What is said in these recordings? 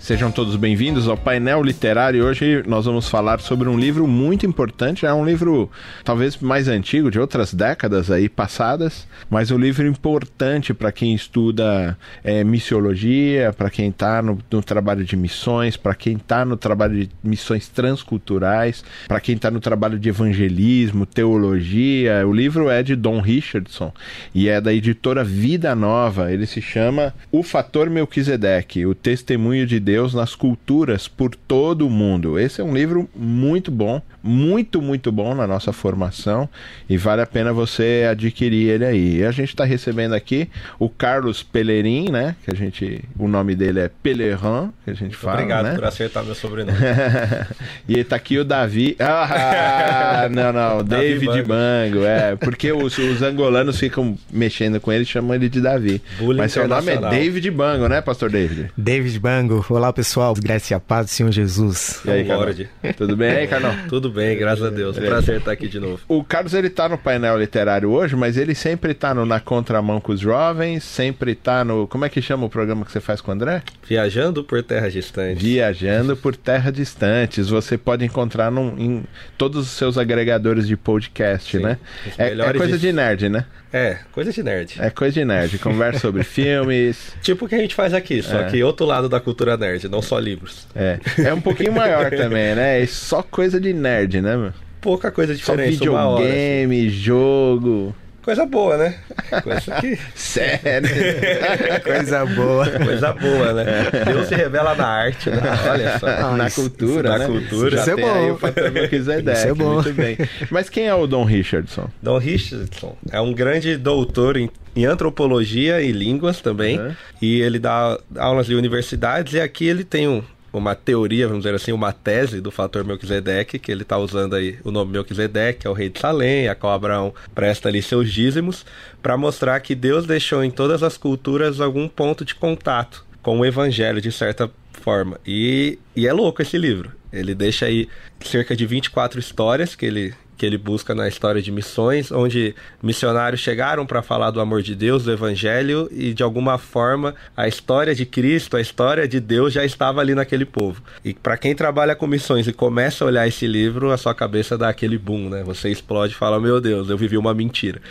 Sejam todos bem-vindos ao painel literário. Hoje nós vamos falar sobre um livro muito importante. É um livro talvez mais antigo, de outras décadas aí passadas, mas um livro importante para quem estuda é, missiologia, para quem está no, no, trabalho de missões, para quem está no trabalho de missões transculturais, para quem está no trabalho de evangelismo, teologia. O livro é de Don Richardson e é da editora Vida Nova. Ele se chama O Fator Melquisedeque, o testemunho de Deus Deus nas culturas por todo o mundo. Esse é um livro muito bom, muito, muito bom na nossa formação e vale a pena você adquirir ele aí. E a gente está recebendo aqui o Carlos Pelerin, né? Que a gente, o nome dele é Pelerin, que a gente fala. Obrigado né? por acertar meu sobrenome. e está aqui o Davi. Ah, não, não, David Bango. Bango, é, porque os, os, angolanos ficam mexendo com ele, chamam ele de Davi. Bullying Mas seu nome é David Bango, né, Pastor David? David Bango. Olá, pessoal. Graça e a paz do Senhor Jesus. E aí, Carlos? Tudo bem aí, Carlão? Tudo bem, graças a Deus. Prazer estar aqui de novo. O Carlos, ele tá no painel literário hoje, mas ele sempre tá no Na Contramão com os Jovens, sempre tá no... Como é que chama o programa que você faz com o André? Viajando por Terras Distantes. Viajando por Terras Distantes. Você pode encontrar num, em todos os seus agregadores de podcast, Sim, né? É, é, coisa de... de nerd, né? É, coisa de nerd. É coisa de nerd. Conversa sobre filmes. Tipo o que a gente faz aqui, só é. que outro lado da cultura nerd, não só livros. É. É um pouquinho maior também, né? É só coisa de nerd, né, meu? Pouca coisa diferente. Só videogame, assim. jogo. Coisa boa, né? Coisa que... Sério. Coisa boa. Coisa boa, né? Deus se revela na arte, né? Olha só. Ah, na cultura, na né? cultura. Isso, é bom. Aí o Isso é bom. Muito bem. Mas quem é o Don Richardson? Don Richardson é um grande doutor em em antropologia e línguas também. Uhum. E ele dá aulas em universidades. E aqui ele tem um, uma teoria, vamos dizer assim, uma tese do fator Melquisedeque, que ele está usando aí o nome Melquisedeque, é o rei de Salém, a qual Abraão presta ali seus dízimos, para mostrar que Deus deixou em todas as culturas algum ponto de contato com o evangelho, de certa forma. E, e é louco esse livro. Ele deixa aí cerca de 24 histórias que ele que ele busca na história de missões, onde missionários chegaram para falar do amor de Deus, do evangelho e de alguma forma a história de Cristo, a história de Deus já estava ali naquele povo. E para quem trabalha com missões e começa a olhar esse livro, a sua cabeça dá aquele boom, né? Você explode e fala: "Meu Deus, eu vivi uma mentira".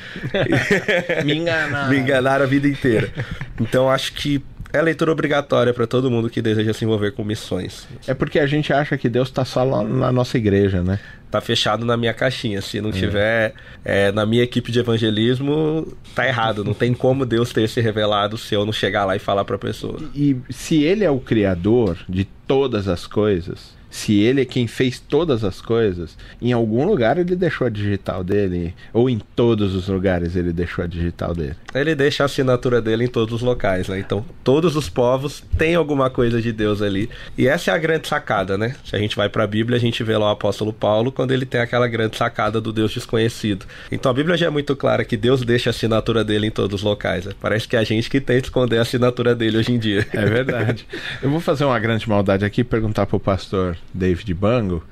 Me enganaram. Me enganaram a vida inteira. Então acho que é leitura obrigatória para todo mundo que deseja se envolver com missões. É porque a gente acha que Deus está só lá na nossa igreja, né? Tá fechado na minha caixinha. Se não é. tiver é, na minha equipe de evangelismo, tá errado. Não tem como Deus ter se revelado se eu não chegar lá e falar para a pessoa. E se Ele é o criador de todas as coisas, se ele é quem fez todas as coisas, em algum lugar ele deixou a digital dele, ou em todos os lugares ele deixou a digital dele. Ele deixa a assinatura dele em todos os locais, né? Então, todos os povos têm alguma coisa de Deus ali. E essa é a grande sacada, né? Se a gente vai para a Bíblia, a gente vê lá o apóstolo Paulo quando ele tem aquela grande sacada do Deus desconhecido. Então, a Bíblia já é muito clara que Deus deixa a assinatura dele em todos os locais. Né? Parece que é a gente que tenta esconder a assinatura dele hoje em dia. É verdade. Eu vou fazer uma grande maldade aqui e perguntar pro pastor David Bango.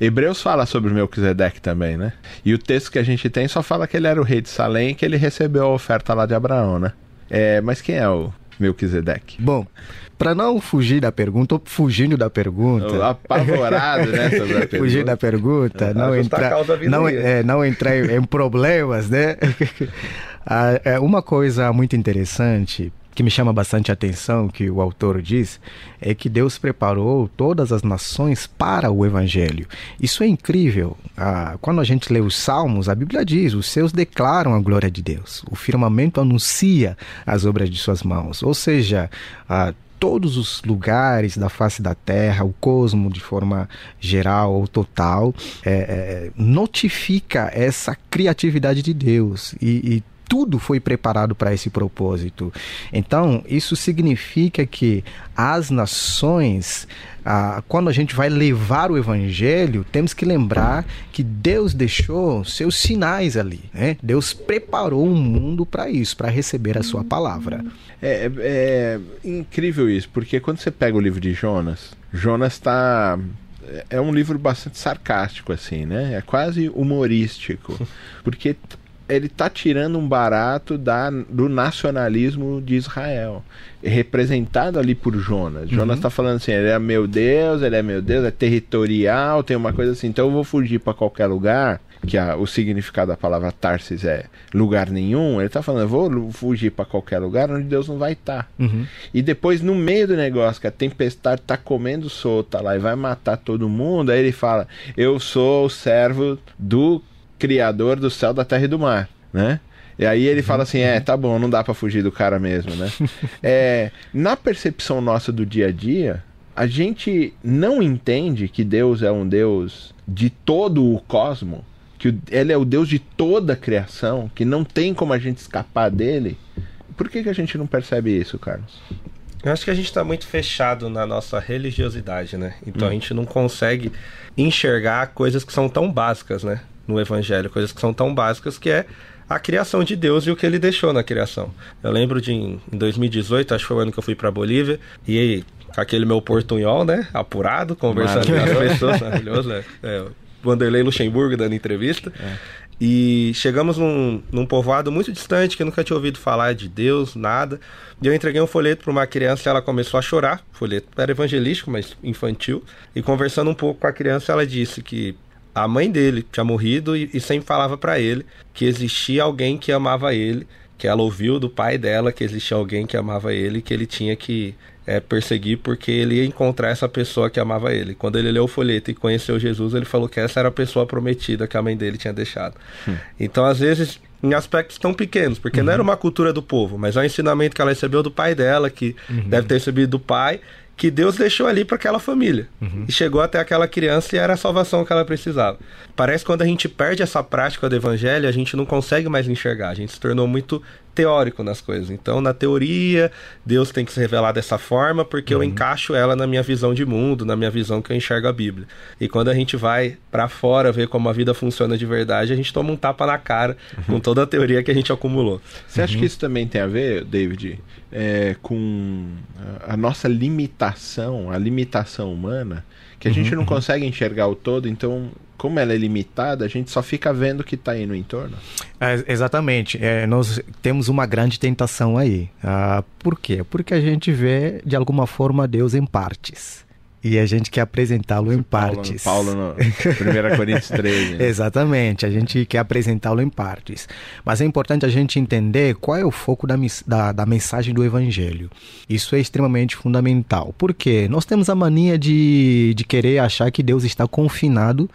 Hebreus fala sobre Melquisedeque também, né? E o texto que a gente tem só fala que ele era o rei de Salém e que ele recebeu a oferta lá de Abraão, né? É, mas quem é o Melquisedeque? Bom, para não fugir da pergunta, ou fugindo da pergunta. Apavorado, né? Sobre. Fugir da pergunta, não entrar, não, é, não entrar em problemas, né? Ah, é uma coisa muito interessante que me chama bastante atenção, que o autor diz, é que Deus preparou todas as nações para o Evangelho. Isso é incrível. Ah, quando a gente lê os Salmos, a Bíblia diz: os seus declaram a glória de Deus. O firmamento anuncia as obras de suas mãos. Ou seja, ah, todos os lugares da face da Terra, o cosmo de forma geral ou total, é, é, notifica essa criatividade de Deus e, e tudo foi preparado para esse propósito. Então, isso significa que as nações, ah, quando a gente vai levar o evangelho, temos que lembrar que Deus deixou seus sinais ali. Né? Deus preparou o um mundo para isso, para receber a sua palavra. É, é, é incrível isso, porque quando você pega o livro de Jonas, Jonas está é um livro bastante sarcástico, assim, né? É quase humorístico. Porque ele está tirando um barato da, do nacionalismo de Israel, representado ali por Jonas. Jonas está uhum. falando assim: ele é meu Deus, ele é meu Deus, é territorial, tem uma coisa assim, então eu vou fugir para qualquer lugar. Que a, o significado da palavra Tarsis é lugar nenhum. Ele está falando: eu vou fugir para qualquer lugar onde Deus não vai estar. Tá. Uhum. E depois, no meio do negócio, que a tempestade está comendo solta lá e vai matar todo mundo, aí ele fala: eu sou o servo do criador do céu, da terra e do mar, né? E aí ele fala assim, é, tá bom, não dá para fugir do cara mesmo, né? é, na percepção nossa do dia a dia, a gente não entende que Deus é um Deus de todo o cosmo, que ele é o Deus de toda a criação, que não tem como a gente escapar dele. Por que, que a gente não percebe isso, Carlos? Eu acho que a gente está muito fechado na nossa religiosidade, né? Então hum. a gente não consegue enxergar coisas que são tão básicas, né? No Evangelho, coisas que são tão básicas que é a criação de Deus e o que ele deixou na criação. Eu lembro de em 2018, acho que foi o ano que eu fui para Bolívia, e aí, aquele meu portunhol, né, apurado, conversando com as pessoas, maravilhoso, né? É, Vanderlei Luxemburgo dando entrevista. É. E chegamos num, num povoado muito distante, que eu nunca tinha ouvido falar de Deus, nada. E eu entreguei um folheto para uma criança e ela começou a chorar. O folheto era evangelístico, mas infantil. E conversando um pouco com a criança, ela disse que a mãe dele tinha morrido e, e sempre falava para ele que existia alguém que amava ele, que ela ouviu do pai dela que existia alguém que amava ele, que ele tinha que é, perseguir porque ele ia encontrar essa pessoa que amava ele. Quando ele leu o folheto e conheceu Jesus, ele falou que essa era a pessoa prometida que a mãe dele tinha deixado. Hum. Então, às vezes, em aspectos tão pequenos, porque uhum. não era uma cultura do povo, mas é um ensinamento que ela recebeu do pai dela, que uhum. deve ter recebido do pai, que Deus deixou ali para aquela família. Uhum. E chegou até aquela criança e era a salvação que ela precisava. Parece que quando a gente perde essa prática do evangelho, a gente não consegue mais enxergar. A gente se tornou muito teórico nas coisas. Então, na teoria, Deus tem que se revelar dessa forma porque uhum. eu encaixo ela na minha visão de mundo, na minha visão que eu enxergo a Bíblia. E quando a gente vai para fora ver como a vida funciona de verdade, a gente toma um tapa na cara uhum. com toda a teoria que a gente acumulou. Você acha que uhum. isso também tem a ver, David, é, com a nossa limitação, a limitação humana? Que a gente uhum, não consegue enxergar o todo, então como ela é limitada, a gente só fica vendo o que está aí no entorno. É, exatamente. É, nós temos uma grande tentação aí. Ah, por quê? Porque a gente vê, de alguma forma, Deus em partes. E a gente quer apresentá-lo em partes. Paulo no 1 Coríntios 13. Né? Exatamente, a gente quer apresentá-lo em partes. Mas é importante a gente entender qual é o foco da, da, da, mensagem do Evangelho. Isso é extremamente fundamental. Porque nós temos a mania de, de querer achar que Deus está confinado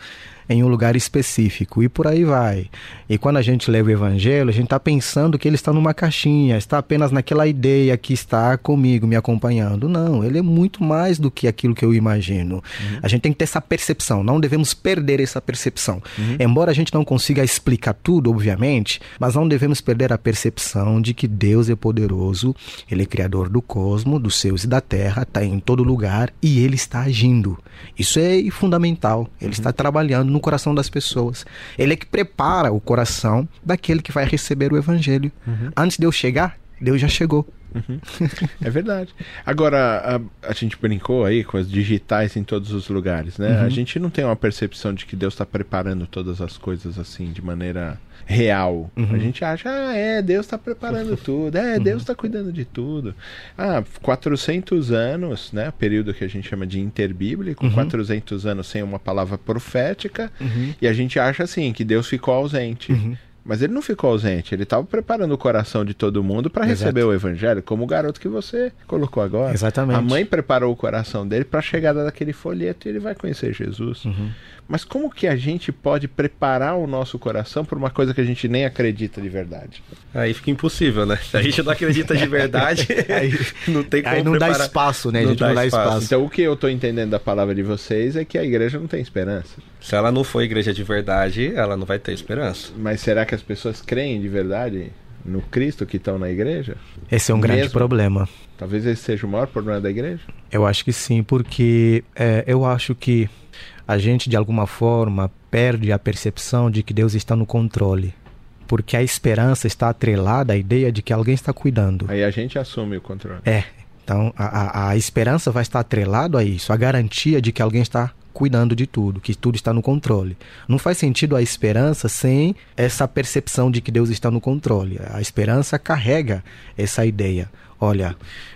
em um lugar específico e por aí vai. E quando a gente lê o evangelho, a gente está pensando que ele está numa caixinha, está apenas naquela ideia que está comigo, me acompanhando. Não, ele é muito mais do que aquilo que eu imagino. Uhum. A gente tem que ter essa percepção, não devemos perder essa percepção. Uhum. Embora a gente não consiga explicar tudo, obviamente, mas não devemos perder a percepção de que Deus é poderoso, ele é criador do cosmos, dos céus e da terra, está em todo lugar e ele está agindo. Isso é fundamental. Ele uhum. está trabalhando no coração das pessoas. Ele é que prepara o coração daquele que vai receber o evangelho. Uhum. Antes de eu chegar, Deus já chegou. Uhum. É verdade. Agora, a, a, gente brincou aí com as digitais em todos os lugares, né? Uhum. A gente não tem uma percepção de que Deus está preparando todas as coisas assim de maneira real. Uhum. A gente acha, ah, é, Deus está preparando tudo, é, uhum. Deus está cuidando de tudo. Ah, 400 anos, né? Período que a gente chama de interbíblico, uhum. 400 anos sem uma palavra profética, uhum. e a gente acha assim que Deus ficou ausente. Mas ele não ficou ausente, ele estava preparando o coração de todo mundo para receber o evangelho, como o garoto que você colocou agora. Exatamente. A mãe preparou o coração dele para a chegada daquele folheto e ele vai conhecer Jesus. Uhum. Mas como que a gente pode preparar o nosso coração para uma coisa que a gente nem acredita de verdade? Aí fica impossível, né? Se a gente não acredita de verdade, aí não tem como Aí não preparar. dá espaço, né? A gente não, não dá espaço. espaço. Então o que eu estou entendendo da palavra de vocês é que a igreja não tem esperança. Se ela não for igreja de verdade, ela não vai ter esperança. Mas será que as pessoas creem de verdade no Cristo que estão na igreja? Esse é um Mesmo? grande problema. Talvez esse seja o maior problema da igreja? Eu acho que sim, porque é, eu acho que a gente, de alguma forma, perde a percepção de que Deus está no controle. Porque a esperança está atrelada à ideia de que alguém está cuidando. Aí a gente assume o controle. É. Então, a, a, a esperança vai estar atrelado a isso, a garantia de que alguém está cuidando de tudo, que tudo está no controle. Não faz sentido a esperança sem essa percepção de que Deus está no controle. A esperança carrega essa ideia. Olha,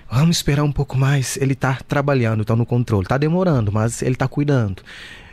vamos esperar um pouco mais. Ele está trabalhando, está no controle. Está demorando, mas ele está cuidando.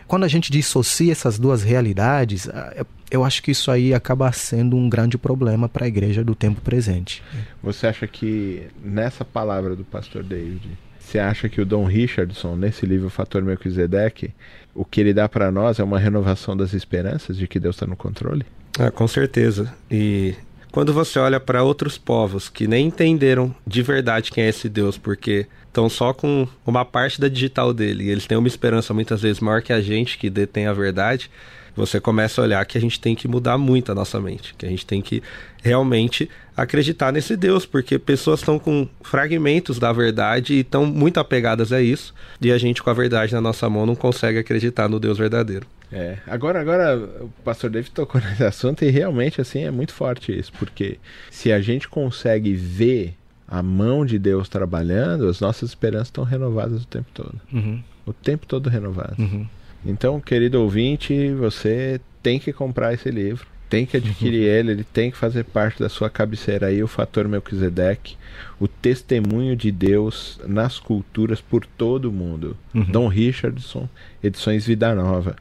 Quando a gente dissocia essas duas realidades, ah, eu acho que isso aí acaba sendo um grande problema para a igreja do tempo presente. Você acha que nessa palavra do pastor David, você acha que o Dom Richardson, nesse livro Fator Melquisedeque, o que ele dá para nós é uma renovação das esperanças de que Deus está no controle? Ah, com certeza. E quando você olha para outros povos que nem entenderam de verdade quem é esse Deus, porque estão só com uma parte da digital dele, e eles têm uma esperança muitas vezes maior que a gente que detém a verdade, você começa a olhar que a gente tem que mudar muito a nossa mente, que a gente tem que realmente acreditar nesse Deus, porque pessoas estão com fragmentos da verdade e estão muito apegadas a isso, e a gente com a verdade na nossa mão não consegue acreditar no Deus verdadeiro. É, agora, agora o pastor David tocou nesse assunto e realmente assim é muito forte isso, porque se a gente consegue ver a mão de Deus trabalhando, as nossas esperanças estão renovadas o tempo todo. Uhum. O tempo todo renovadas. Uhum. Então, querido ouvinte, você tem que comprar esse livro, tem que adquirir uhum. ele, ele tem que fazer parte da sua cabeceira aí, o Fator Melquisedeque, o testemunho de Deus nas culturas por todo o mundo. Uhum. Dom Richardson, Edições Vida Nova.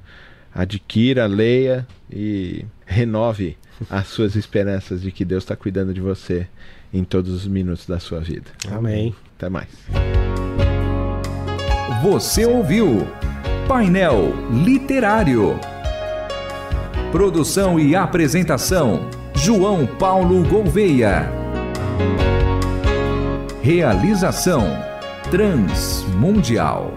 Adquira, leia e renove as suas esperanças de que Deus está cuidando de você em todos os minutos da sua vida. Amém. Até mais. Você ouviu Painel Literário. Produção e apresentação: João Paulo Gouveia. Realização: Transmundial.